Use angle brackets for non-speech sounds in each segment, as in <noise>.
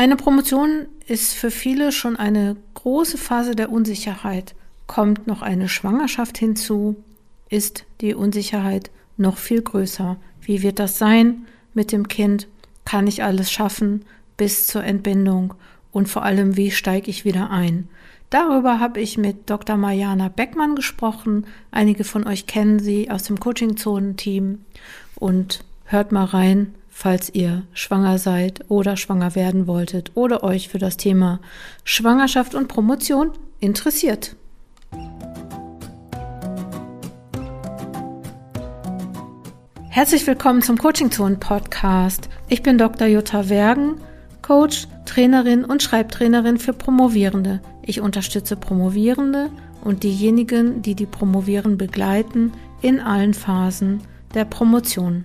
Eine Promotion ist für viele schon eine große Phase der Unsicherheit. Kommt noch eine Schwangerschaft hinzu, ist die Unsicherheit noch viel größer. Wie wird das sein mit dem Kind? Kann ich alles schaffen bis zur Entbindung? Und vor allem, wie steige ich wieder ein? Darüber habe ich mit Dr. Mariana Beckmann gesprochen. Einige von euch kennen sie aus dem Coaching-Zonen-Team. Und hört mal rein, falls ihr schwanger seid oder schwanger werden wolltet oder euch für das Thema Schwangerschaft und Promotion interessiert. Herzlich willkommen zum Coaching Zone Podcast. Ich bin Dr. Jutta Wergen, Coach, Trainerin und Schreibtrainerin für Promovierende. Ich unterstütze Promovierende und diejenigen, die die Promovieren begleiten, in allen Phasen der Promotion.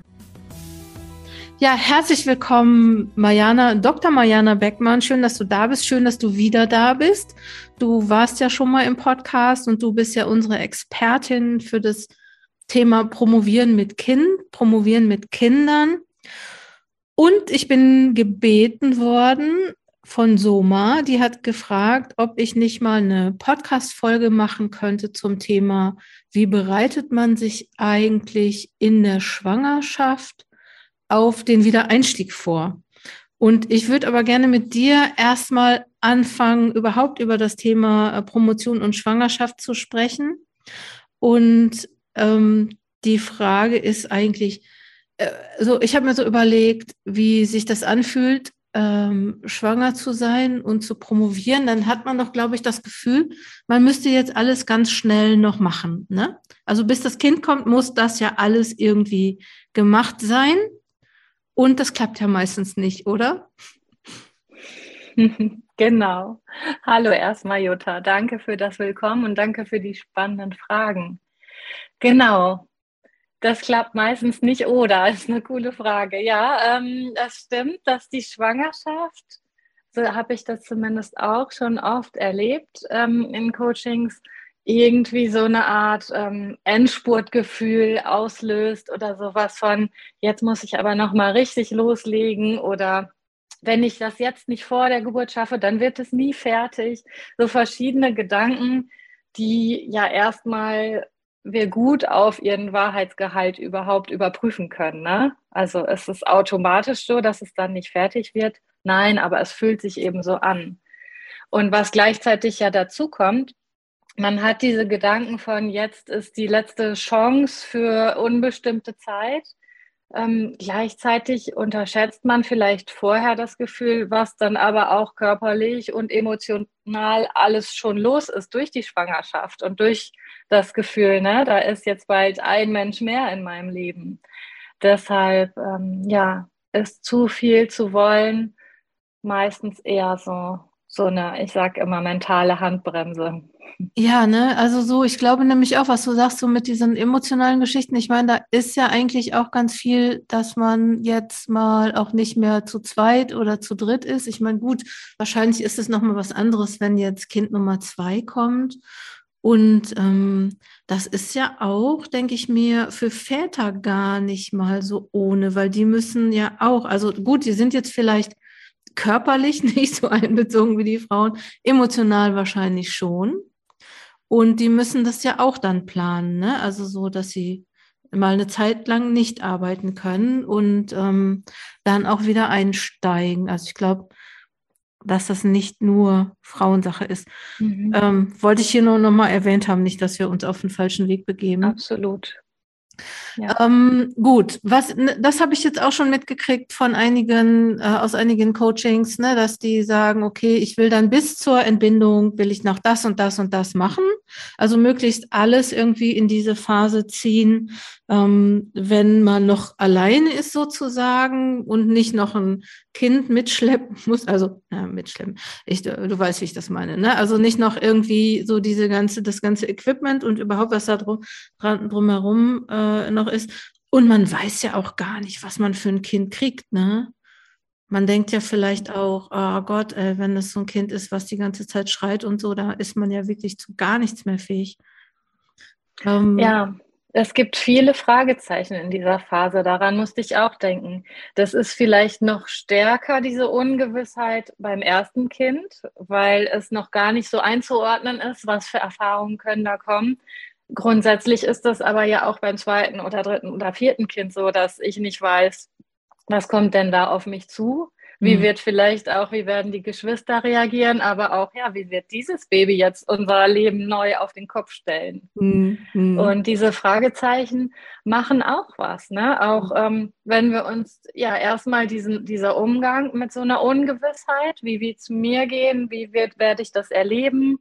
Ja, herzlich willkommen, Mariana, Dr. Mariana Beckmann. Schön, dass du da bist. Schön, dass du wieder da bist. Du warst ja schon mal im Podcast und du bist ja unsere Expertin für das Thema Promovieren mit Kind, Promovieren mit Kindern. Und ich bin gebeten worden von Soma, die hat gefragt, ob ich nicht mal eine Podcast-Folge machen könnte zum Thema, wie bereitet man sich eigentlich in der Schwangerschaft auf den Wiedereinstieg vor? Und ich würde aber gerne mit dir erstmal anfangen, überhaupt über das Thema äh, Promotion und Schwangerschaft zu sprechen. Und ähm, die Frage ist eigentlich, äh, so ich habe mir so überlegt, wie sich das anfühlt, ähm, schwanger zu sein und zu promovieren, dann hat man doch, glaube ich, das Gefühl, man müsste jetzt alles ganz schnell noch machen. Ne? Also bis das Kind kommt, muss das ja alles irgendwie gemacht sein. Und das klappt ja meistens nicht, oder? <laughs> Genau. Hallo erstmal, Jutta. Danke für das Willkommen und danke für die spannenden Fragen. Genau. Das klappt meistens nicht oder, <laughs> ist eine coole Frage. Ja, ähm, das stimmt, dass die Schwangerschaft, so habe ich das zumindest auch schon oft erlebt ähm, in Coachings, irgendwie so eine Art ähm, Endspurtgefühl auslöst oder sowas von, jetzt muss ich aber nochmal richtig loslegen oder wenn ich das jetzt nicht vor der Geburt schaffe, dann wird es nie fertig. So verschiedene Gedanken, die ja erstmal wir gut auf ihren Wahrheitsgehalt überhaupt überprüfen können. Ne? Also es ist automatisch so, dass es dann nicht fertig wird. Nein, aber es fühlt sich eben so an. Und was gleichzeitig ja dazu kommt, man hat diese Gedanken von jetzt ist die letzte Chance für unbestimmte Zeit. Ähm, gleichzeitig unterschätzt man vielleicht vorher das Gefühl, was dann aber auch körperlich und emotional alles schon los ist durch die Schwangerschaft und durch das Gefühl, ne, da ist jetzt bald ein Mensch mehr in meinem Leben. Deshalb, ähm, ja, ist zu viel zu wollen meistens eher so, so eine, ich sage immer, mentale Handbremse. Ja, ne, also so, ich glaube nämlich auch, was du sagst, so mit diesen emotionalen Geschichten, ich meine, da ist ja eigentlich auch ganz viel, dass man jetzt mal auch nicht mehr zu zweit oder zu dritt ist. Ich meine, gut, wahrscheinlich ist es nochmal was anderes, wenn jetzt Kind Nummer zwei kommt und ähm, das ist ja auch, denke ich mir, für Väter gar nicht mal so ohne, weil die müssen ja auch, also gut, die sind jetzt vielleicht körperlich <laughs> nicht so einbezogen wie die Frauen, emotional wahrscheinlich schon. Und die müssen das ja auch dann planen, ne? Also so, dass sie mal eine Zeit lang nicht arbeiten können und ähm, dann auch wieder einsteigen. Also ich glaube, dass das nicht nur Frauensache ist. Mhm. Ähm, wollte ich hier nur noch mal erwähnt haben, nicht, dass wir uns auf den falschen Weg begeben. Absolut. Ähm, gut, was das habe ich jetzt auch schon mitgekriegt von einigen, äh, aus einigen Coachings, ne, dass die sagen, okay, ich will dann bis zur Entbindung, will ich noch das und das und das machen. Also möglichst alles irgendwie in diese Phase ziehen, ähm, wenn man noch alleine ist sozusagen und nicht noch ein Kind mitschleppen muss, also ja, mitschleppen, ich, du weißt, wie ich das meine, ne? Also nicht noch irgendwie so diese ganze, das ganze Equipment und überhaupt was da drum, drumherum äh, noch ist. Und man weiß ja auch gar nicht, was man für ein Kind kriegt, ne? Man denkt ja vielleicht auch, oh Gott, äh, wenn das so ein Kind ist, was die ganze Zeit schreit und so, da ist man ja wirklich zu gar nichts mehr fähig. Ähm, ja, Es gibt viele Fragezeichen in dieser Phase. Daran musste ich auch denken. Das ist vielleicht noch stärker, diese Ungewissheit beim ersten Kind, weil es noch gar nicht so einzuordnen ist, was für Erfahrungen können da kommen. Grundsätzlich ist das aber ja auch beim zweiten oder dritten oder vierten Kind so, dass ich nicht weiß, was kommt denn da auf mich zu? Wie mhm. wird vielleicht auch, wie werden die Geschwister reagieren, aber auch, ja, wie wird dieses Baby jetzt unser Leben neu auf den Kopf stellen? Mhm. Und diese Fragezeichen machen auch was, ne? Auch mhm. ähm, wenn wir uns ja erstmal diesen, dieser Umgang mit so einer Ungewissheit, wie wird es mir gehen, wie wird, werde ich das erleben?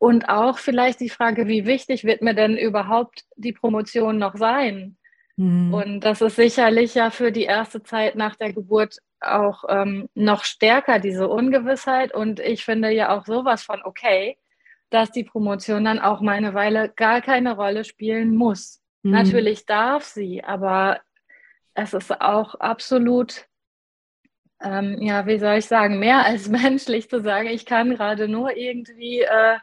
Und auch vielleicht die Frage, wie wichtig wird mir denn überhaupt die Promotion noch sein? Mhm. Und das ist sicherlich ja für die erste Zeit nach der Geburt auch ähm, noch stärker, diese Ungewissheit. Und ich finde ja auch sowas von okay, dass die Promotion dann auch mal eine Weile gar keine Rolle spielen muss. Mhm. Natürlich darf sie, aber es ist auch absolut, ähm, ja, wie soll ich sagen, mehr als <laughs> menschlich zu sagen, ich kann gerade nur irgendwie äh,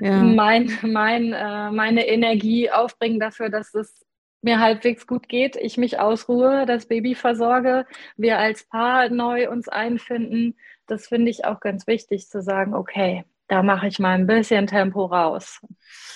ja. mein, mein, äh, meine Energie aufbringen dafür, dass es mir halbwegs gut geht, ich mich ausruhe, das Baby versorge, wir als Paar neu uns einfinden. Das finde ich auch ganz wichtig zu sagen, okay, da mache ich mal ein bisschen Tempo raus.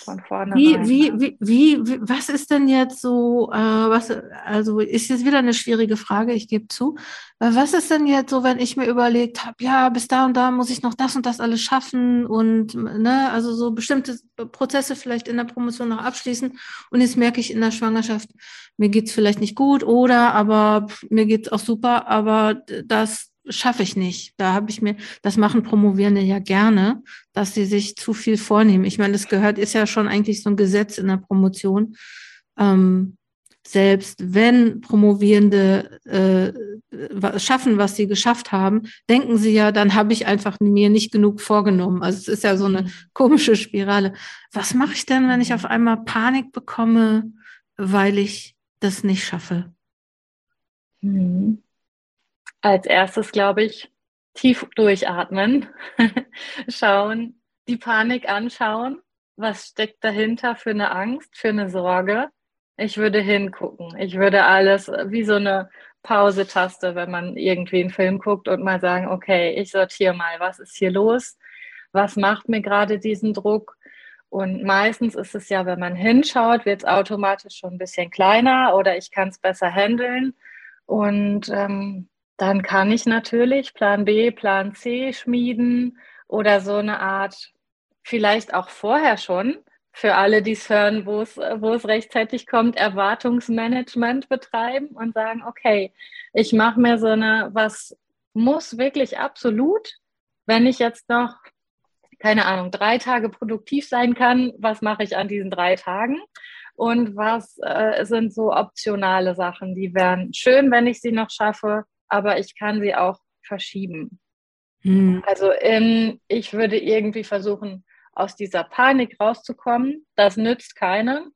Von vorne. Wie, wie, wie, wie, was ist denn jetzt so, äh, was, also ist jetzt wieder eine schwierige Frage, ich gebe zu. Was ist denn jetzt so, wenn ich mir überlegt habe, ja, bis da und da muss ich noch das und das alles schaffen und, ne, also so bestimmte Prozesse vielleicht in der Promotion noch abschließen und jetzt merke ich in der Schwangerschaft, mir geht's vielleicht nicht gut oder aber mir geht's auch super, aber das schaffe ich nicht. Da habe ich mir, das machen Promovierende ja gerne, dass sie sich zu viel vornehmen. Ich meine, das gehört, ist ja schon eigentlich so ein Gesetz in der Promotion. Ähm, selbst wenn Promovierende äh, schaffen, was sie geschafft haben, denken sie ja, dann habe ich einfach mir nicht genug vorgenommen. Also es ist ja so eine mhm. komische Spirale. Was mache ich denn, wenn ich auf einmal Panik bekomme, weil ich das nicht schaffe? Mhm als erstes, glaube ich, tief durchatmen, <laughs> schauen, die Panik anschauen. Was steckt dahinter für eine Angst, für eine Sorge? Ich würde hingucken. Ich würde alles wie so eine Pause-Taste, wenn man irgendwie einen Film guckt und mal sagen, okay, ich sortiere mal, was ist hier los? Was macht mir gerade diesen Druck? Und meistens ist es ja, wenn man hinschaut, wird es automatisch schon ein bisschen kleiner oder ich kann es besser handeln. Und ähm, dann kann ich natürlich Plan B, Plan C schmieden oder so eine Art, vielleicht auch vorher schon, für alle, die es hören, wo es, rechtzeitig kommt, Erwartungsmanagement betreiben und sagen, okay, ich mache mir so eine, was muss wirklich absolut, wenn ich jetzt noch, keine Ahnung, drei Tage produktiv sein kann, was mache ich an diesen drei Tagen? Und was äh, sind so optionale Sachen, die wären schön, wenn ich sie noch schaffe, aber ich kann sie auch verschieben. Mhm. Also in, ich würde irgendwie versuchen, aus dieser Panik rauszukommen. Das nützt keinem.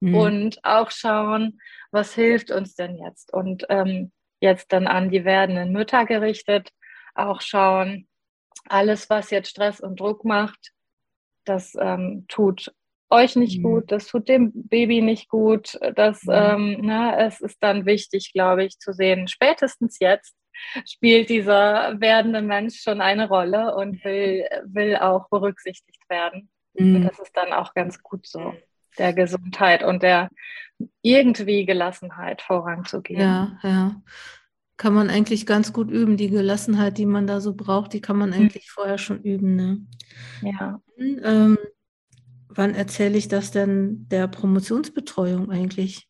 Mhm. Und auch schauen, was hilft uns denn jetzt? Und ähm, jetzt dann an die werdenden Mütter gerichtet, auch schauen, alles, was jetzt Stress und Druck macht, das ähm, tut euch nicht mhm. gut, das tut dem Baby nicht gut. Das, mhm. ähm, ne, es ist dann wichtig, glaube ich, zu sehen, spätestens jetzt spielt dieser werdende Mensch schon eine Rolle und will, will auch berücksichtigt werden. Mhm. Und das ist dann auch ganz gut so, der Gesundheit und der irgendwie Gelassenheit voranzugehen. Ja, ja. Kann man eigentlich ganz gut üben. Die Gelassenheit, die man da so braucht, die kann man mhm. eigentlich mhm. vorher schon üben. Ne? Ja. Ähm, wann erzähle ich das denn der Promotionsbetreuung eigentlich?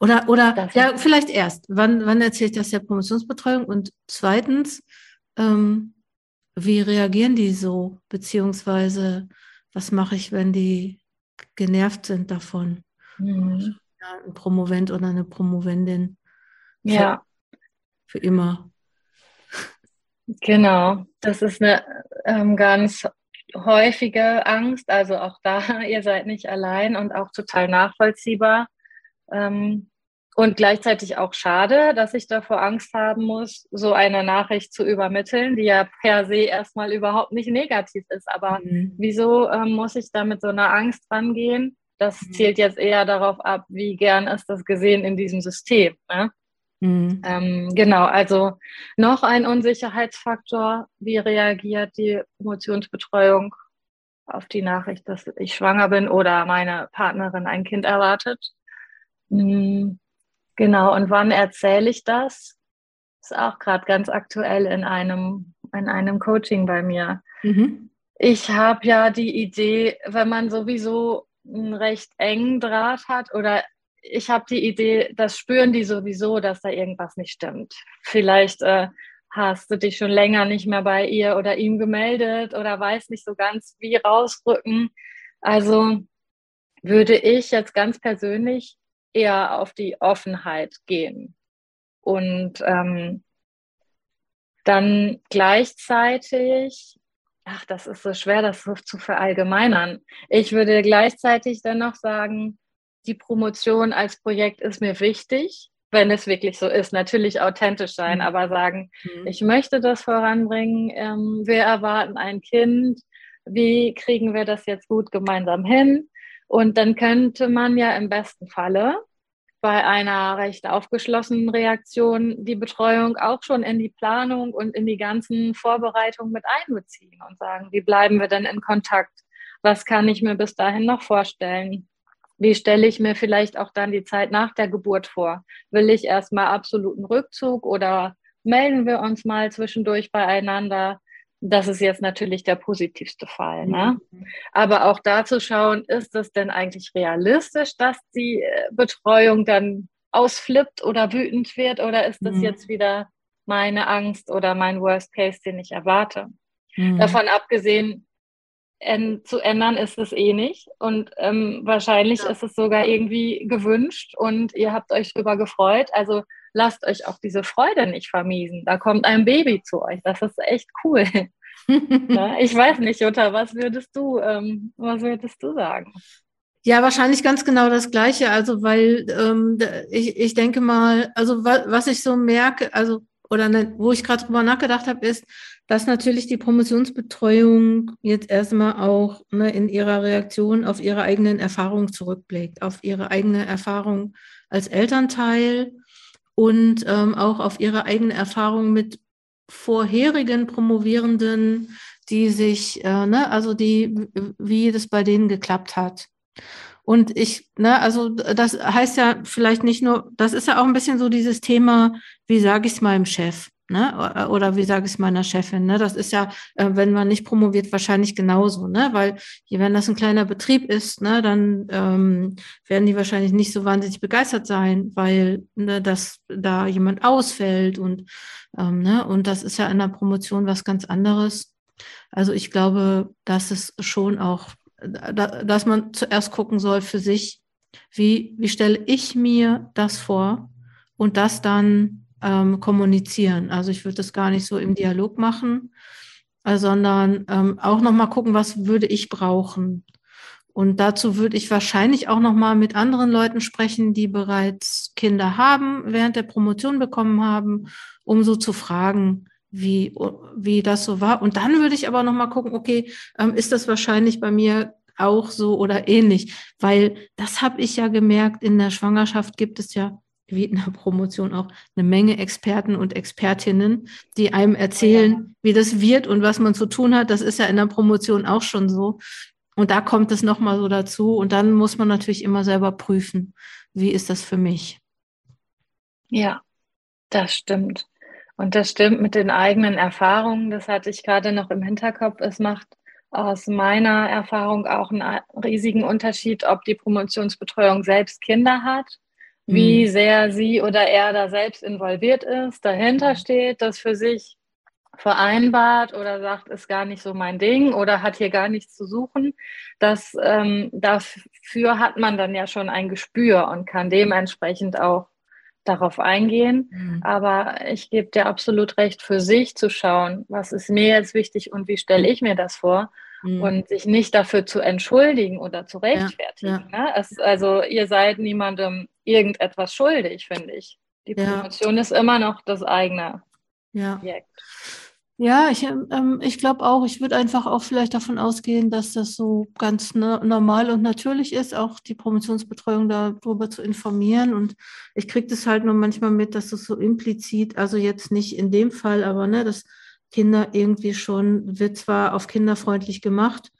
Oder, oder ja, vielleicht erst. Wann, wann erzähle ich das der Promotionsbetreuung? Und zweitens, ähm, wie reagieren die so? Beziehungsweise, was mache ich, wenn die genervt sind davon? Mhm. Ja, ein Promovent oder eine Promovendin. Ja. Für, für immer. Genau, das ist eine ähm, ganz häufige Angst. Also auch da, <laughs> ihr seid nicht allein und auch total nachvollziehbar. Ähm, und gleichzeitig auch schade, dass ich davor Angst haben muss, so eine Nachricht zu übermitteln, die ja per se erstmal überhaupt nicht negativ ist. Aber mhm. wieso ähm, muss ich da mit so einer Angst rangehen? Das mhm. zielt jetzt eher darauf ab, wie gern ist das gesehen in diesem System. Ne? Mhm. Ähm, genau, also noch ein Unsicherheitsfaktor. Wie reagiert die Promotionsbetreuung auf die Nachricht, dass ich schwanger bin oder meine Partnerin ein Kind erwartet? Mhm. Genau, und wann erzähle ich das? Ist auch gerade ganz aktuell in einem, in einem Coaching bei mir. Mhm. Ich habe ja die Idee, wenn man sowieso einen recht engen Draht hat oder ich habe die Idee, das spüren die sowieso, dass da irgendwas nicht stimmt. Vielleicht äh, hast du dich schon länger nicht mehr bei ihr oder ihm gemeldet oder weißt nicht so ganz, wie rausrücken. Also würde ich jetzt ganz persönlich eher auf die Offenheit gehen. Und ähm, dann gleichzeitig, ach, das ist so schwer, das zu verallgemeinern. Ich würde gleichzeitig dann noch sagen, die Promotion als Projekt ist mir wichtig, wenn es wirklich so ist. Natürlich authentisch sein, mhm. aber sagen, mhm. ich möchte das voranbringen, ähm, wir erwarten ein Kind, wie kriegen wir das jetzt gut gemeinsam hin? Und dann könnte man ja im besten Falle bei einer recht aufgeschlossenen Reaktion die Betreuung auch schon in die Planung und in die ganzen Vorbereitungen mit einbeziehen und sagen, wie bleiben wir denn in Kontakt? Was kann ich mir bis dahin noch vorstellen? Wie stelle ich mir vielleicht auch dann die Zeit nach der Geburt vor? Will ich erstmal absoluten Rückzug oder melden wir uns mal zwischendurch beieinander? Das ist jetzt natürlich der positivste Fall. Ne? Mhm. Aber auch da zu schauen, ist es denn eigentlich realistisch, dass die äh, Betreuung dann ausflippt oder wütend wird? Oder ist das mhm. jetzt wieder meine Angst oder mein Worst Case, den ich erwarte? Mhm. Davon abgesehen, zu ändern ist es eh nicht. Und ähm, wahrscheinlich ja. ist es sogar irgendwie gewünscht und ihr habt euch darüber gefreut. Also lasst euch auch diese Freude nicht vermiesen. Da kommt ein Baby zu euch. Das ist echt cool. ja, <laughs> ich weiß nicht, Jutta, was würdest du, ähm, was würdest du sagen? Ja, wahrscheinlich ganz genau das Gleiche. Also, weil ähm, ich, ich denke mal, also was ich so merke, also oder ne, wo ich gerade drüber nachgedacht habe, ist, dass natürlich die Promotionsbetreuung jetzt erstmal auch ne, in ihrer Reaktion auf ihre eigenen Erfahrungen zurückblickt, auf ihre eigene Erfahrung als Elternteil und ähm, auch auf ihre eigene Erfahrung mit vorherigen Promovierenden, die sich, äh, ne, also die, wie das bei denen geklappt hat. Und ich, ne, also das heißt ja vielleicht nicht nur, das ist ja auch ein bisschen so dieses Thema, wie sage ich es meinem Chef? Ne? Oder wie sage ich es meiner Chefin? Ne? Das ist ja, äh, wenn man nicht promoviert, wahrscheinlich genauso, ne? Weil wenn das ein kleiner Betrieb ist, ne, dann ähm, werden die wahrscheinlich nicht so wahnsinnig begeistert sein, weil ne, dass da jemand ausfällt und ähm, ne, und das ist ja in der Promotion was ganz anderes. Also ich glaube, dass es schon auch, dass man zuerst gucken soll für sich, wie, wie stelle ich mir das vor und das dann ähm, kommunizieren. Also ich würde das gar nicht so im Dialog machen, äh, sondern ähm, auch nochmal gucken, was würde ich brauchen. Und dazu würde ich wahrscheinlich auch nochmal mit anderen Leuten sprechen, die bereits Kinder haben, während der Promotion bekommen haben, um so zu fragen, wie, wie das so war. Und dann würde ich aber nochmal gucken, okay, ähm, ist das wahrscheinlich bei mir auch so oder ähnlich? Weil das habe ich ja gemerkt, in der Schwangerschaft gibt es ja wie in der Promotion auch eine Menge Experten und Expertinnen, die einem erzählen, wie das wird und was man zu tun hat. Das ist ja in der Promotion auch schon so. Und da kommt es nochmal so dazu. Und dann muss man natürlich immer selber prüfen, wie ist das für mich. Ja, das stimmt. Und das stimmt mit den eigenen Erfahrungen. Das hatte ich gerade noch im Hinterkopf. Es macht aus meiner Erfahrung auch einen riesigen Unterschied, ob die Promotionsbetreuung selbst Kinder hat wie mhm. sehr sie oder er da selbst involviert ist, dahinter steht, das für sich vereinbart oder sagt, ist gar nicht so mein Ding oder hat hier gar nichts zu suchen. Das, ähm, dafür hat man dann ja schon ein Gespür und kann dementsprechend auch darauf eingehen. Mhm. Aber ich gebe dir absolut recht, für sich zu schauen, was ist mir jetzt wichtig und wie stelle ich mir das vor mhm. und sich nicht dafür zu entschuldigen oder zu rechtfertigen. Ja, ja. Ne? Es, also ihr seid niemandem irgendetwas schuldig, finde ich. Die Promotion ja. ist immer noch das eigene ja. Ja, ich, ähm, ich glaube auch, ich würde einfach auch vielleicht davon ausgehen, dass das so ganz ne, normal und natürlich ist, auch die Promotionsbetreuung darüber zu informieren. Und ich kriege das halt nur manchmal mit, dass es so implizit, also jetzt nicht in dem Fall, aber ne, dass Kinder irgendwie schon, wird zwar auf kinderfreundlich gemacht,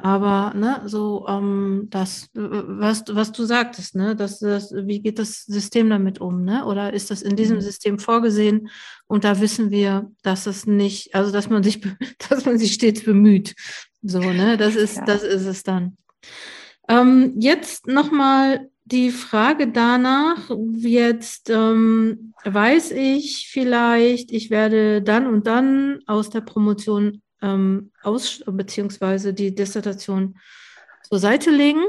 aber ne, so ähm, das, was, was du sagtest, ne, dass das, wie geht das System damit um, ne? Oder ist das in diesem mhm. System vorgesehen? Und da wissen wir, dass es nicht, also dass man sich, <laughs> dass man sich stets bemüht. So, ne? Das ist, ja. das ist es dann. Ähm, jetzt nochmal die Frage danach, jetzt ähm, weiß ich vielleicht, ich werde dann und dann aus der Promotion ähm, aus, beziehungsweise die Dissertation zur Seite legen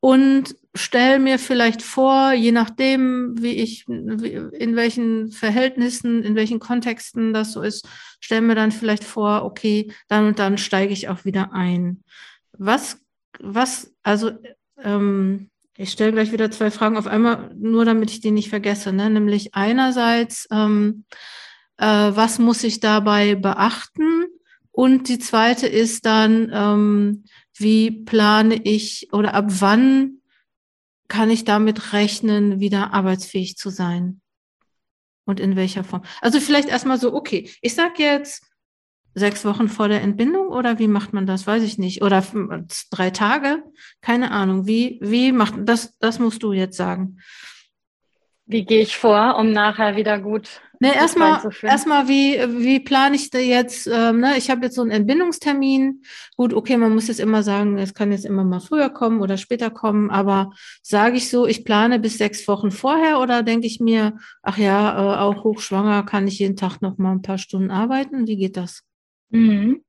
und stelle mir vielleicht vor, je nachdem, wie ich, in welchen Verhältnissen, in welchen Kontexten das so ist, stelle mir dann vielleicht vor, okay, dann und dann steige ich auch wieder ein. Was, was, also, ähm, ich stelle gleich wieder zwei Fragen auf einmal, nur damit ich die nicht vergesse, ne? nämlich einerseits, ähm, äh, was muss ich dabei beachten? Und die zweite ist dann, ähm, wie plane ich oder ab wann kann ich damit rechnen, wieder arbeitsfähig zu sein? Und in welcher Form? Also vielleicht erstmal so, okay, ich sage jetzt sechs Wochen vor der Entbindung oder wie macht man das? Weiß ich nicht. Oder drei Tage? Keine Ahnung. Wie, wie macht das? Das musst du jetzt sagen. Wie gehe ich vor, um nachher wieder gut Ne, erstmal, erstmal, wie, wie plane ich da jetzt? Ähm, ne? Ich habe jetzt so einen Entbindungstermin. Gut, okay, man muss jetzt immer sagen, es kann jetzt immer mal früher kommen oder später kommen, aber sage ich so, ich plane bis sechs Wochen vorher oder denke ich mir, ach ja, äh, auch hochschwanger kann ich jeden Tag noch mal ein paar Stunden arbeiten? Wie geht das? Mhm.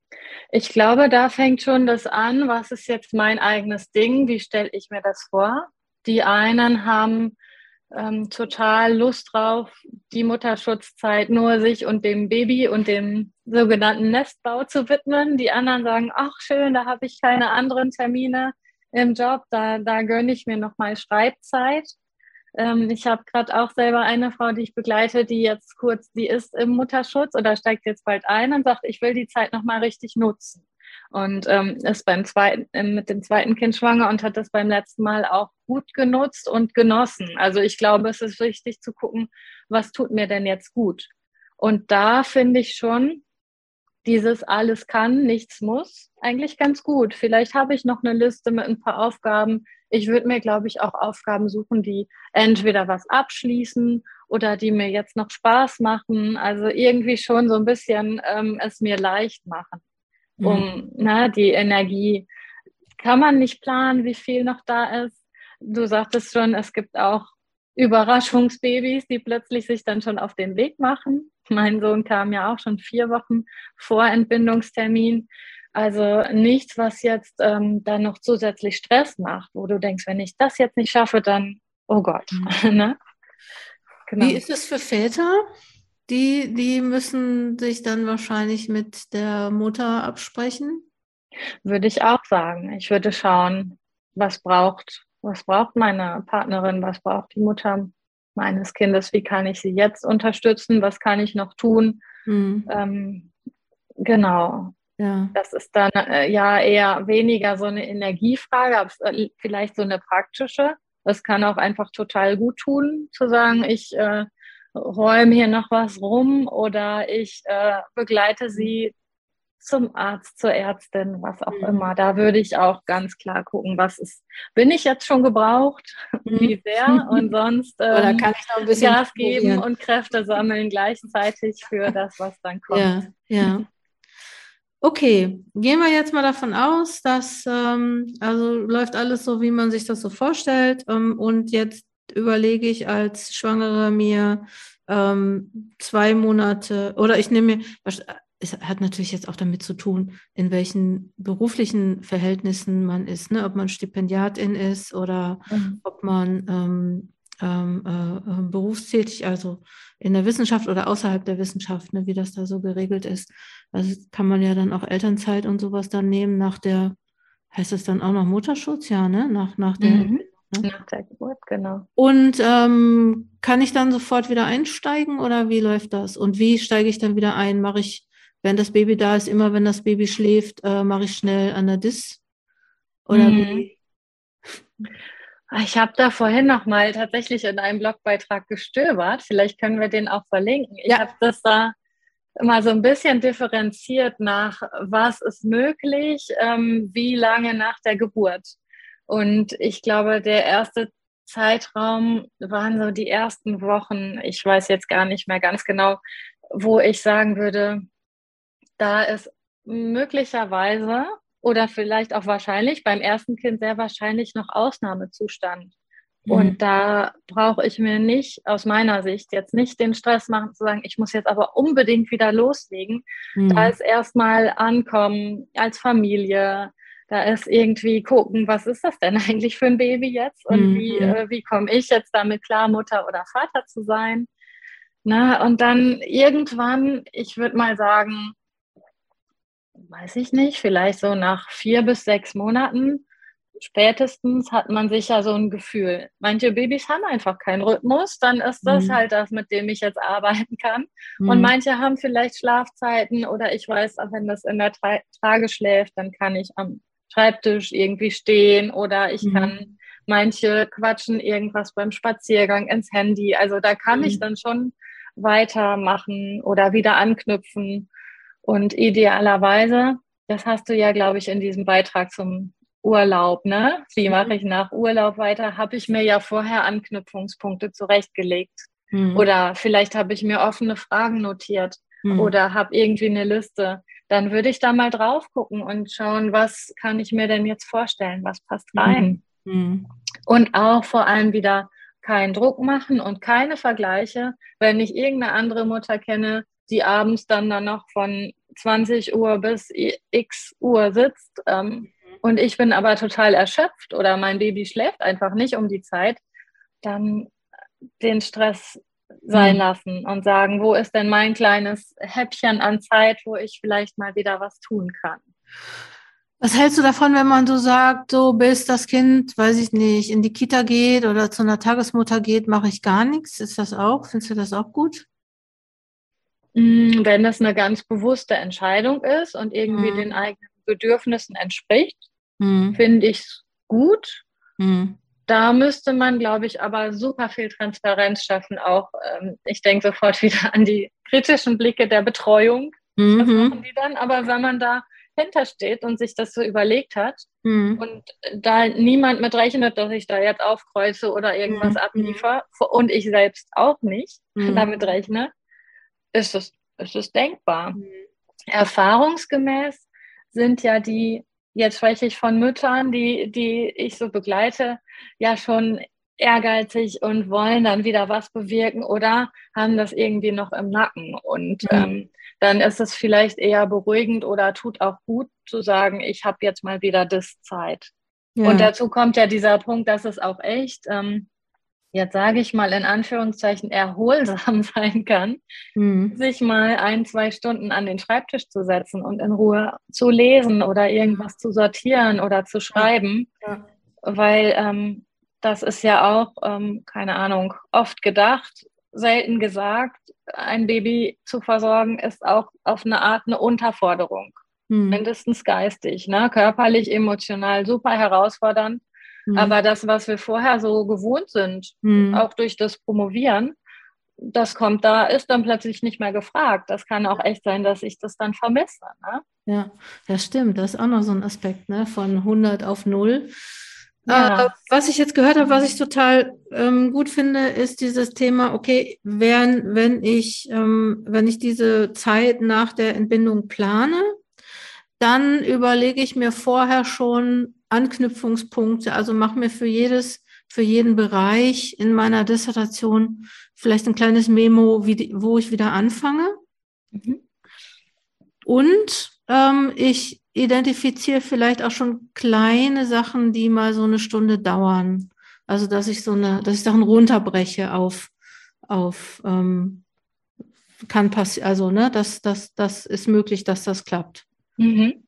Ich glaube, da fängt schon das an, was ist jetzt mein eigenes Ding? Wie stelle ich mir das vor? Die einen haben ähm, total Lust drauf, die Mutterschutzzeit nur sich und dem Baby und dem sogenannten Nestbau zu widmen. Die anderen sagen, ach schön, da habe ich keine anderen Termine im Job, da, da gönne ich mir nochmal Schreibzeit. Ähm, ich habe gerade auch selber eine Frau, die ich begleite, die jetzt kurz, die ist im Mutterschutz oder steigt jetzt bald ein und sagt, ich will die Zeit nochmal richtig nutzen und ähm, ist beim zweiten, äh, mit dem zweiten Kind schwanger und hat das beim letzten Mal auch gut genutzt und genossen. Also ich glaube, es ist wichtig zu gucken, was tut mir denn jetzt gut. Und da finde ich schon, dieses alles kann, nichts muss, eigentlich ganz gut. Vielleicht habe ich noch eine Liste mit ein paar Aufgaben. Ich würde mir, glaube ich, auch Aufgaben suchen, die entweder was abschließen oder die mir jetzt noch Spaß machen. Also irgendwie schon so ein bisschen ähm, es mir leicht machen um mhm. na, die Energie. Kann man nicht planen, wie viel noch da ist. Du sagtest schon, es gibt auch Überraschungsbabys, die plötzlich sich dann schon auf den Weg machen. <laughs> Mein Sohn kam ja auch schon vier Wochen vor Entbindungstermin. Also nichts, was jetzt ähm, dann noch zusätzlich Stress macht, wo du denkst, wenn ich das jetzt nicht schaffe, dann, oh Gott. Mhm. <laughs> ne? genau. Wie ist es für Väter? Die, die müssen sich dann wahrscheinlich mit der Mutter absprechen. Würde ich auch sagen. Ich würde schauen, was braucht, was braucht meine Partnerin, was braucht die Mutter meines Kindes, wie kann ich sie jetzt unterstützen, was kann ich noch tun. Mhm. Ähm, genau. Ja. Das ist dann äh, ja eher weniger so eine Energiefrage, aber äh, vielleicht so eine praktische. Es kann auch einfach total gut tun, zu sagen, ich äh, räume hier noch was rum oder ich äh, begleite sie zum Arzt, zur Ärztin, was auch mhm. immer. Da würde ich auch ganz klar gucken, was ist, bin ich jetzt schon gebraucht, <laughs> mhm. wie sehr und sonst <laughs> ähm, oder kann ich noch ein bisschen Gas geben und Kräfte sammeln gleichzeitig für das, was dann kommt. Ja, ja. Okay, gehen wir jetzt mal davon aus, dass ähm, also läuft alles so, wie man sich das so vorstellt ähm, und jetzt überlege ich als Schwangere mir ähm, zwei Monate oder ich nehme mir, es hat natürlich jetzt auch damit zu tun, in welchen beruflichen Verhältnissen man ist, ne? ob man Stipendiatin ist oder mhm. ob man ähm, ähm, äh, äh, berufstätig, also in der Wissenschaft oder außerhalb der Wissenschaft, ne, wie das da so geregelt ist. Also kann man ja dann auch Elternzeit und sowas dann nehmen nach der, heißt es dann auch noch Mutterschutz, ja, ne? Nach, nach der mhm. Ne? Nach der Geburt, genau. Und ähm, kann ich dann sofort wieder einsteigen oder wie läuft das? Und wie steige ich dann wieder ein? Mache ich wenn das Baby da ist, immer wenn das Baby schläft, äh, mache ich schnell Anadis? Oder mhm. wie? Ich habe da vorhin noch mal tatsächlich in einem Blogbeitrag gestöbert. Vielleicht können wir den auch verlinken. Ich ja. habe das da immer so ein bisschen differenziert nach, was ist möglich, ähm, wie lange nach der Geburt. Und ich glaube, der erste Zeitraum waren so die ersten Wochen, ich weiß jetzt gar nicht mehr ganz genau, wo ich sagen würde, da ist möglicherweise oder vielleicht auch wahrscheinlich beim ersten Kind sehr wahrscheinlich noch Ausnahmezustand. Mhm. Und da brauche ich mir nicht, aus meiner Sicht, jetzt nicht den Stress machen zu sagen, ich muss jetzt aber unbedingt wieder loslegen. Mhm. Da ist erstmal ankommen als Familie, da ist irgendwie gucken, was ist das denn <laughs> eigentlich für ein Baby jetzt und mhm. wie, äh, wie komme ich jetzt damit klar, Mutter oder Vater zu sein. Na, und dann irgendwann, ich würde mal sagen, weiß ich nicht, vielleicht so nach vier bis sechs Monaten spätestens hat man sicher so ein Gefühl. Manche Babys haben einfach keinen Rhythmus, dann ist das mhm. halt das, mit dem ich jetzt arbeiten kann. Mhm. Und manche haben vielleicht Schlafzeiten oder ich weiß, auch wenn das in der Tra Trage schläft, dann kann ich am Schreibtisch irgendwie stehen oder ich mhm. kann, manche quatschen irgendwas beim Spaziergang ins Handy. Also da kann ich mhm. dann schon weitermachen oder wieder anknüpfen. Und idealerweise, das hast du ja, glaube ich, in diesem Beitrag zum Urlaub, ne? Wie mhm. mache ich nach Urlaub weiter? Habe ich mir ja vorher Anknüpfungspunkte zurechtgelegt. Mhm. Oder vielleicht habe ich mir offene Fragen notiert mhm. oder habe irgendwie eine Liste dann würde ich da mal drauf gucken und schauen, was kann ich mir denn jetzt vorstellen, was passt mhm. rein. Mhm. Und auch vor allem wieder keinen Druck machen und keine Vergleiche, wenn ich irgendeine andere Mutter kenne, die abends dann, dann noch von 20 Uhr bis x Uhr sitzt ähm, mhm. und ich bin aber total erschöpft oder mein Baby schläft einfach nicht um die Zeit, dann den Stress sein mhm. lassen und sagen, wo ist denn mein kleines Häppchen an Zeit, wo ich vielleicht mal wieder was tun kann. Was hältst du davon, wenn man so sagt, so bis das Kind, weiß ich nicht, in die Kita geht oder zu einer Tagesmutter geht, mache ich gar nichts? Ist das auch? Findest du das auch gut? Mm, wenn das eine ganz bewusste Entscheidung ist und irgendwie mhm. den eigenen Bedürfnissen entspricht, mhm. finde ich es gut. Mhm. Da müsste man, glaube ich, aber super viel Transparenz schaffen. Auch ähm, ich denke sofort wieder an die kritischen Blicke der Betreuung. Mhm. Was machen die dann? Aber wenn man da hintersteht und sich das so überlegt hat mhm. und da niemand mit rechnet, dass ich da jetzt aufkreuze oder irgendwas mhm. abliefere und ich selbst auch nicht mhm. damit rechne, ist es, ist es denkbar. Mhm. Erfahrungsgemäß sind ja die jetzt spreche ich von Müttern, die, die ich so begleite, ja schon ehrgeizig und wollen dann wieder was bewirken oder haben das irgendwie noch im Nacken. Und mhm. ähm, dann ist es vielleicht eher beruhigend oder tut auch gut zu sagen, ich habe jetzt mal wieder das Zeit. Ja. Und dazu kommt ja dieser Punkt, dass es auch echt ähm, jetzt sage ich mal in Anführungszeichen, erholsam <laughs> sein kann, mhm. sich mal ein, zwei Stunden an den Schreibtisch zu setzen und in Ruhe zu lesen oder irgendwas zu sortieren oder zu schreiben, ja. weil ähm, das ist ja auch, ähm, keine Ahnung, oft gedacht, selten gesagt, ein Baby zu versorgen ist auch auf eine Art eine Unterforderung. Mhm. Mindestens geistig, ne? körperlich, emotional super herausfordernd. Mhm. Aber das, was wir vorher so gewohnt sind, mhm. auch durch das Promovieren, das kommt da, ist dann plötzlich nicht mehr gefragt. Das kann auch echt sein, dass ich das dann vermisse. Ne? Ja, das stimmt. Das ist auch noch so ein Aspekt ne? von 100 auf 0. Ja. Äh, was ich jetzt gehört habe, was ich total ähm, gut finde, ist dieses Thema, okay, wenn, wenn, ich, ähm, wenn ich diese Zeit nach der Entbindung plane, dann überlege ich mir vorher schon, Anknüpfungspunkte. Also mache mir für jedes, für jeden Bereich in meiner Dissertation vielleicht ein kleines Memo, wie, wo ich wieder anfange. Mhm. Und ähm, ich identifiziere vielleicht auch schon kleine Sachen, die mal so eine Stunde dauern. Also dass ich so eine, dass ich Sachen runterbreche auf, auf ähm, kann passieren, also ne, das, das, das ist möglich, dass das klappt. Mhm.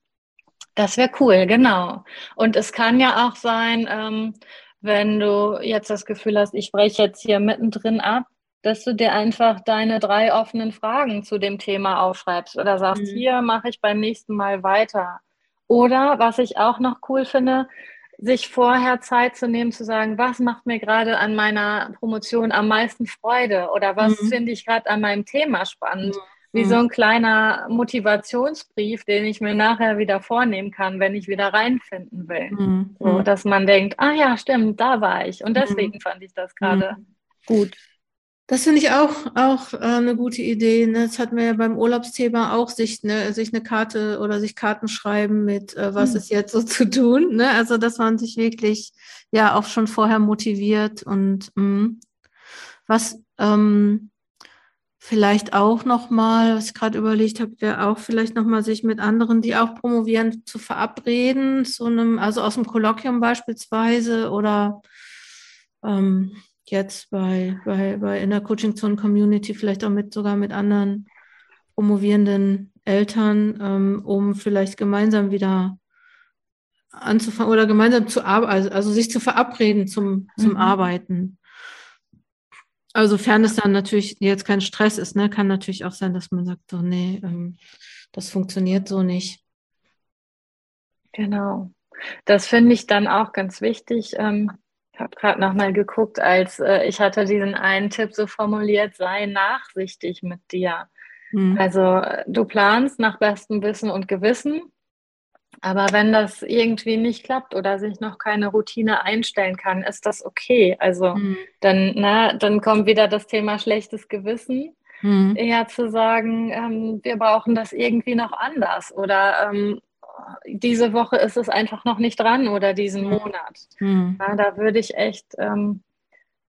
Das wäre cool, genau. Und es kann ja auch sein, ähm, wenn du jetzt das Gefühl hast, ich breche jetzt hier mittendrin ab, dass du dir einfach deine drei offenen Fragen zu dem Thema aufschreibst oder sagst, mhm. hier mache ich beim nächsten Mal weiter. Oder was ich auch noch cool finde, sich vorher Zeit zu nehmen, zu sagen, was macht mir gerade an meiner Promotion am meisten Freude oder was mhm. finde ich gerade an meinem Thema spannend. Mhm. Wie so ein kleiner Motivationsbrief, den ich mir nachher wieder vornehmen kann, wenn ich wieder reinfinden will. Mhm. So, dass man denkt, ah ja, stimmt, da war ich. Und mhm. deswegen fand ich das gerade mhm. gut. Das finde ich auch, auch äh, eine gute Idee. Ne? Das hatten wir ja beim Urlaubsthema auch, sich, ne, sich eine Karte oder sich Karten schreiben mit, äh, was mhm. ist jetzt so <laughs> zu tun. Ne? Also, dass man sich wirklich ja auch schon vorher motiviert und mh. Was ähm, vielleicht auch nochmal, was ich gerade überlegt habe, wäre auch vielleicht nochmal sich mit anderen, die auch promovieren, zu verabreden, zu einem, also aus dem Kolloquium beispielsweise oder ähm, jetzt bei, bei, bei in der Coaching Zone Community, vielleicht auch mit sogar mit anderen promovierenden Eltern, ähm, um vielleicht gemeinsam wieder anzufangen oder gemeinsam zu arbeiten, also, also, sich zu verabreden zum, zum mhm. Arbeiten. Also, sofern es dann natürlich jetzt kein Stress ist, ne, kann natürlich auch sein, dass man sagt, so, nee, ähm, das funktioniert so nicht. Genau. Das finde ich dann auch ganz wichtig. Ähm, ich habe gerade nochmal geguckt, als äh, ich hatte diesen einen Tipp so formuliert, sei nachsichtig mit dir. Mhm. Also du planst nach bestem Wissen und Gewissen, aber wenn das irgendwie nicht klappt oder sich noch keine Routine einstellen kann, ist das okay. Also mhm. dann, na, dann kommt wieder das Thema schlechtes Gewissen. Mhm. Eher zu sagen, ähm, wir brauchen das irgendwie noch anders oder ähm, diese Woche ist es einfach noch nicht dran oder diesen mhm. Monat. Mhm. Ja, da würde ich echt ähm,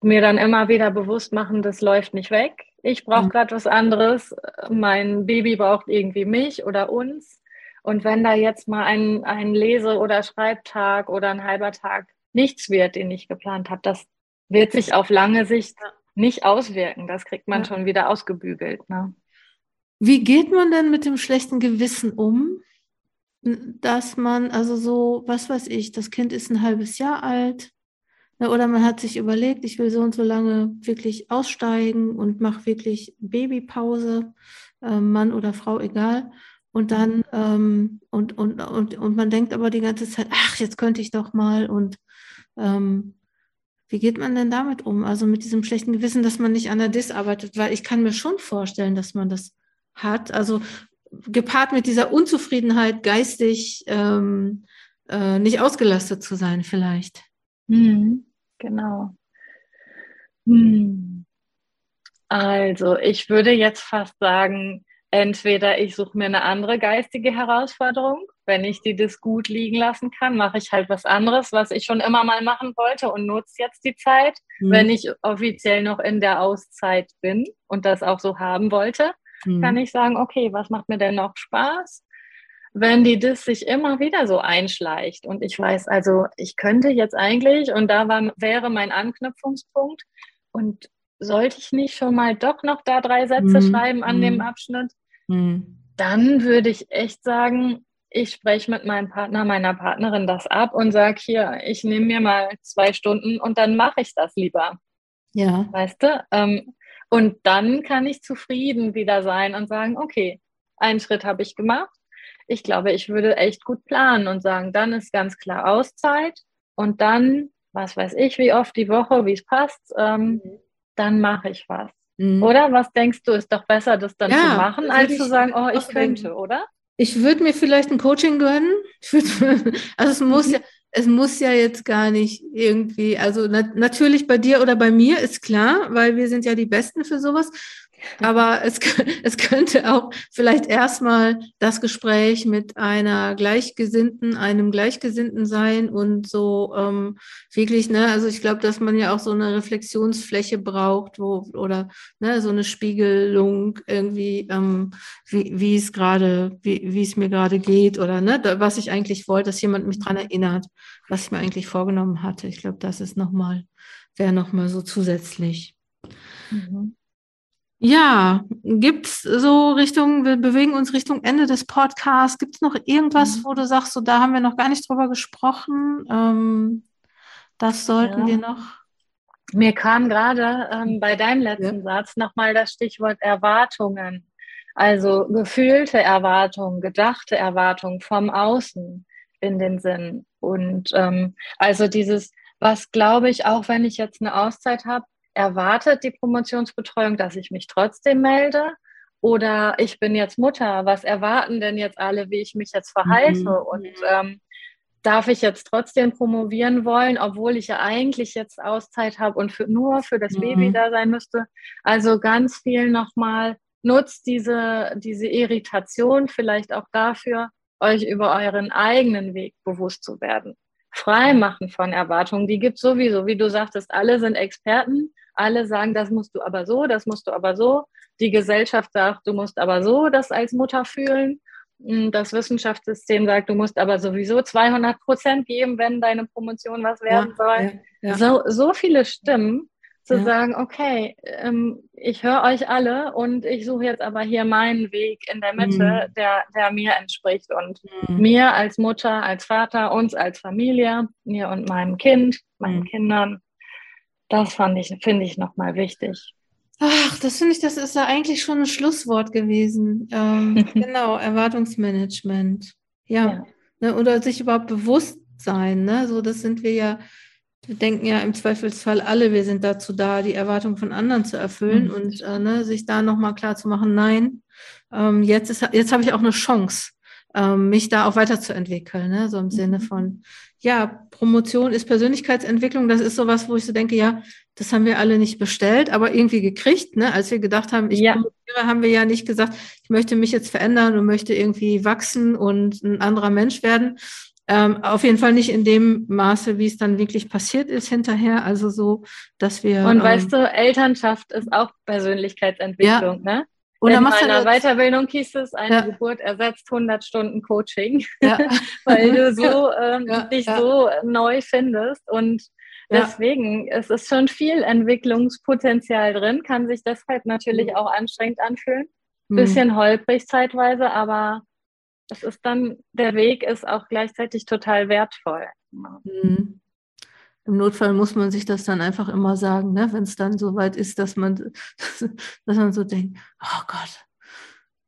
mir dann immer wieder bewusst machen, das läuft nicht weg. Ich brauche mhm. gerade was anderes. Mein Baby braucht irgendwie mich oder uns. Und wenn da jetzt mal ein, ein Lese- oder Schreibtag oder ein halber Tag nichts wird, den ich geplant habe, das wird sich auf lange Sicht nicht auswirken. Das kriegt man ja. schon wieder ausgebügelt. Ne? Wie geht man denn mit dem schlechten Gewissen um? dass man, also so, was weiß ich, das Kind ist ein halbes Jahr alt, ne, oder man hat sich überlegt, ich will so und so lange wirklich aussteigen und mache wirklich Babypause, äh, Mann oder Frau, egal. Und dann, ähm, und, und, und, und man denkt aber die ganze Zeit, ach, jetzt könnte ich doch mal. Und ähm, wie geht man denn damit um? Also mit diesem schlechten Gewissen, dass man nicht an der DIS arbeitet, weil ich kann mir schon vorstellen, dass man das hat. Also gepaart mit dieser Unzufriedenheit, geistig ähm, äh, nicht ausgelastet zu sein, vielleicht. Mhm, genau. Hm. Also, ich würde jetzt fast sagen, entweder ich suche mir eine andere geistige Herausforderung. Wenn ich die das gut liegen lassen kann, mache ich halt was anderes, was ich schon immer mal machen wollte und nutze jetzt die Zeit, mhm. wenn ich offiziell noch in der Auszeit bin und das auch so haben wollte mhm. kann ich sagen, okay, was macht mir denn noch Spaß? Wenn die das sich immer wieder so einschleicht und ich weiß, also ich könnte jetzt eigentlich und da war, wäre mein Anknüpfungspunkt und sollte ich nicht schon mal doch noch da drei Sätze mhm. schreiben an dem mhm. Abschnitt, mhm. dann würde ich echt sagen, ich spreche mit meinem Partner, meiner Partnerin das ab und sage hier, ich nehme mir mal zwei Stunden und dann mache ich das lieber. Ja. Weißt du? Ähm, und dann kann ich zufrieden wieder sein und sagen, okay, einen Schritt habe ich gemacht. Ich glaube, ich würde echt gut planen und sagen, dann ist ganz klar Auszeit und dann, was weiß ich, wie oft die Woche, wie es passt, ähm, mhm. dann mache ich was. Mhm. Oder was denkst du, ist doch besser, das dann ja, zu machen, als zu sagen, oh, ich könnte, oder? Ich würde mir vielleicht ein Coaching gönnen. Würd, <laughs> also es muss mhm. ja, es muss ja jetzt gar nicht irgendwie, also na, natürlich bei dir oder bei mir ist klar, weil wir sind ja die Besten für sowas. Aber es, <laughs> es könnte auch vielleicht erstmal das Gespräch mit einer Gleichgesinnten, einem Gleichgesinnten sein und so ähm, wirklich, ne, also ich glaube, dass man ja auch so eine Reflexionsfläche braucht, wo, oder ne, so eine Spiegelung irgendwie, ähm, wie, wie es gerade, wie, wie es mir gerade geht oder ne, was ich eigentlich wollte, dass jemand mich dran erinnert, was ich mir eigentlich vorgenommen hatte. Ich glaube, das ist nochmal, wäre nochmal so zusätzlich. Mhm. Ja, gibt's so Richtung, wir bewegen uns Richtung Ende des Podcasts. Gibt's noch irgendwas, mhm. wo du sagst, so da haben wir noch gar nicht drüber gesprochen? Ähm, das sollten ja. wir noch. mir kam gerade ähm, bei deinem letzten ja. Satz nochmal das Stichwort Erwartungen. Also gefühlte Erwartungen, gedachte Erwartungen vom Außen in den Sinn. Und ähm, also dieses, was glaube ich, auch wenn ich jetzt eine Auszeit habe, erwartet die Promotionsbetreuung, dass ich mich trotzdem melde? Oder ich bin jetzt Mutter, was erwarten denn jetzt alle, wie ich mich jetzt verhalte? Mhm. Und ähm, darf ich jetzt trotzdem promovieren wollen, obwohl ich ja eigentlich jetzt Auszeit habe und für, nur für das mhm. Baby da sein müsste? Also ganz viel nochmal, nutzt diese, diese Irritation vielleicht auch dafür, euch über euren eigenen Weg bewusst zu werden. Frei machen von Erwartungen, die gibt sowieso, wie du sagtest, alle sind Experten, alle sagen, das musst du aber so, das musst du aber so. Die Gesellschaft sagt, du musst aber so das als Mutter fühlen. Hm, das Wissenschaftssystem sagt, du musst aber sowieso 200 Prozent geben, wenn deine Promotion was werden ja, soll. Ja, ja. So, so viele Stimmen, zu sagen, okay, ähm, ich höre euch alle und ich suche jetzt aber hier meinen Weg in der Mitte, mhm. der, der mir entspricht und mhm. mir als Mutter, als Vater, uns als Familie, mir und meinem Kind, meinen mhm. Kindern. Das fand ich, finde ich nochmal wichtig. Ach, das finde ich, das ist ja eigentlich schon ein Schlusswort gewesen. Ähm, <laughs> genau, Erwartungsmanagement. Ja. ja. Ne, oder sich überhaupt bewusst sein. Ne? So, das sind wir ja, wir denken ja im Zweifelsfall alle, wir sind dazu da, die Erwartungen von anderen zu erfüllen mhm. und äh, ne, sich da nochmal klar zu machen, nein, ähm, jetzt, ist, jetzt habe ich auch eine Chance, ähm, mich da auch weiterzuentwickeln. Ne? So im Sinne mhm. von, ja, Promotion ist Persönlichkeitsentwicklung, das ist sowas, wo ich so denke, ja, das haben wir alle nicht bestellt, aber irgendwie gekriegt. Ne? Als wir gedacht haben, ich ja. promoviere, haben wir ja nicht gesagt, ich möchte mich jetzt verändern und möchte irgendwie wachsen und ein anderer Mensch werden. Ähm, auf jeden Fall nicht in dem Maße, wie es dann wirklich passiert ist hinterher. Also so, dass wir. Und ähm, weißt du, Elternschaft ist auch Persönlichkeitsentwicklung, ja. ne? Und in meiner Weiterbildung hieß es, eine ja. Geburt ersetzt 100 Stunden Coaching, ja. <laughs> weil du so <laughs> ähm, ja. dich so neu findest und deswegen es ist schon viel Entwicklungspotenzial drin, kann sich deshalb natürlich mhm. auch anstrengend anfühlen, mhm. bisschen holprig zeitweise, aber es ist dann der Weg ist auch gleichzeitig total wertvoll. Mhm. Im Notfall muss man sich das dann einfach immer sagen, ne? wenn es dann so weit ist, dass man, <laughs> dass man so denkt, oh Gott,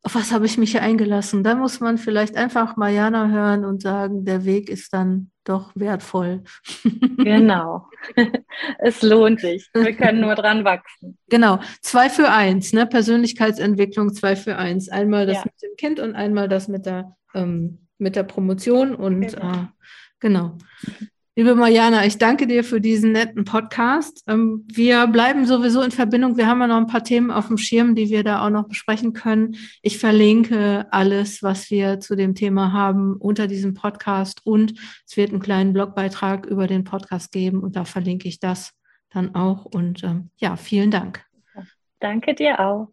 auf was habe ich mich hier eingelassen? Da muss man vielleicht einfach Mariana hören und sagen, der Weg ist dann doch wertvoll. <laughs> Genau. <laughs> es lohnt sich. Wir können nur dran wachsen. Genau. Zwei für eins, ne? Persönlichkeitsentwicklung, zwei für eins. Einmal das ja. mit dem Kind und einmal das mit der, ähm, mit der Promotion und genau. Äh, genau. Liebe Mariana, ich danke dir für diesen netten Podcast. Ähm, wir bleiben sowieso in Verbindung. Wir haben ja noch ein paar Themen auf dem Schirm, die wir da auch noch besprechen können. Ich verlinke alles, was wir zu dem Thema haben, unter diesem Podcast und es wird einen kleinen Blogbeitrag über den Podcast geben und da verlinke ich das dann auch. Und ähm, ja, vielen Dank. Danke dir auch.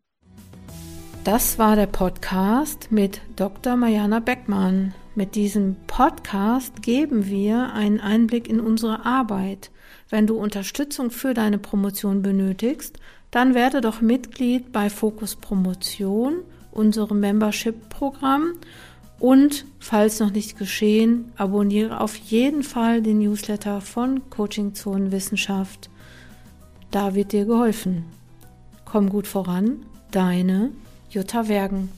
Das war der Podcast mit Dr. Mariana Beckmann. Mit diesem Podcast geben wir einen Einblick in unsere Arbeit. Wenn du Unterstützung für deine Promotion benötigst, dann werde doch Mitglied bei Fokus Promotion, unserem Membership-Programm. Und falls noch nicht geschehen, abonniere auf jeden Fall den Newsletter von Coaching Zonen Wissenschaft. Da wird dir geholfen. Komm gut voran, deine Jutta Wergen.